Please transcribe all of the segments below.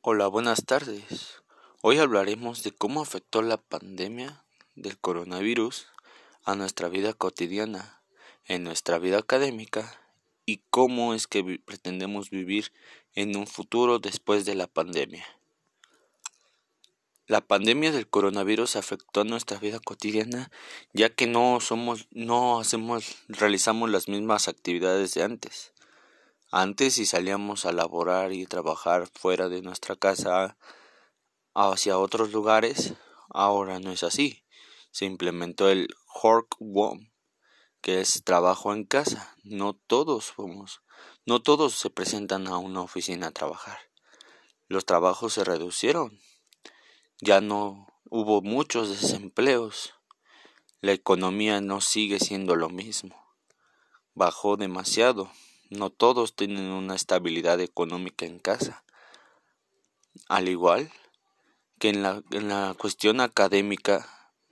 Hola, buenas tardes. Hoy hablaremos de cómo afectó la pandemia del coronavirus a nuestra vida cotidiana, en nuestra vida académica y cómo es que pretendemos vivir en un futuro después de la pandemia. La pandemia del coronavirus afectó a nuestra vida cotidiana ya que no somos no hacemos realizamos las mismas actividades de antes. Antes si salíamos a laborar y trabajar fuera de nuestra casa hacia otros lugares, ahora no es así. Se implementó el work home, que es trabajo en casa. No todos somos, no todos se presentan a una oficina a trabajar. Los trabajos se reducieron. Ya no hubo muchos desempleos. La economía no sigue siendo lo mismo. Bajó demasiado. No todos tienen una estabilidad económica en casa. Al igual que en la, en la cuestión académica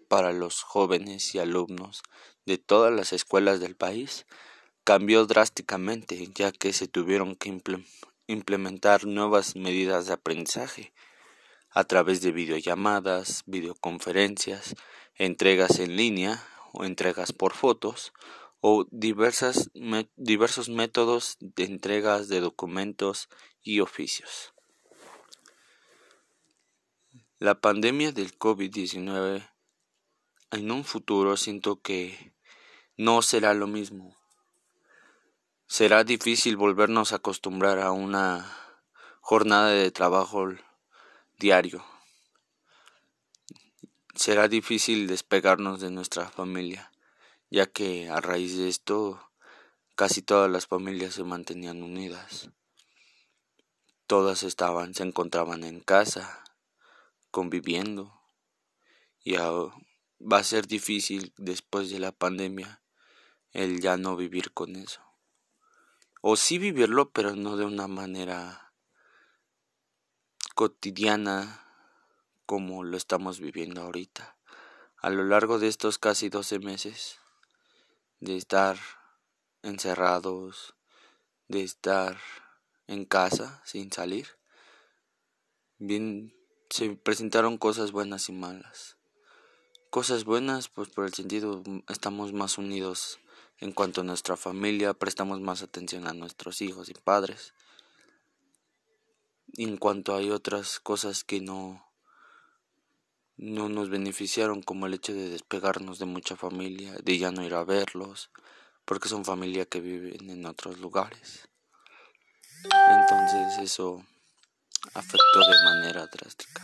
para los jóvenes y alumnos de todas las escuelas del país, cambió drásticamente ya que se tuvieron que implementar nuevas medidas de aprendizaje a través de videollamadas, videoconferencias, entregas en línea o entregas por fotos o diversos métodos de entregas de documentos y oficios. La pandemia del COVID-19 en un futuro siento que no será lo mismo. Será difícil volvernos a acostumbrar a una jornada de trabajo diario. Será difícil despegarnos de nuestra familia ya que a raíz de esto casi todas las familias se mantenían unidas. Todas estaban, se encontraban en casa, conviviendo, y va a ser difícil después de la pandemia el ya no vivir con eso. O sí vivirlo, pero no de una manera cotidiana como lo estamos viviendo ahorita. A lo largo de estos casi 12 meses, de estar encerrados, de estar en casa sin salir. Bien, se presentaron cosas buenas y malas. Cosas buenas, pues por el sentido estamos más unidos en cuanto a nuestra familia, prestamos más atención a nuestros hijos y padres. en cuanto hay otras cosas que no no nos beneficiaron como el hecho de despegarnos de mucha familia, de ya no ir a verlos, porque son familia que viven en otros lugares. Entonces eso afectó de manera drástica.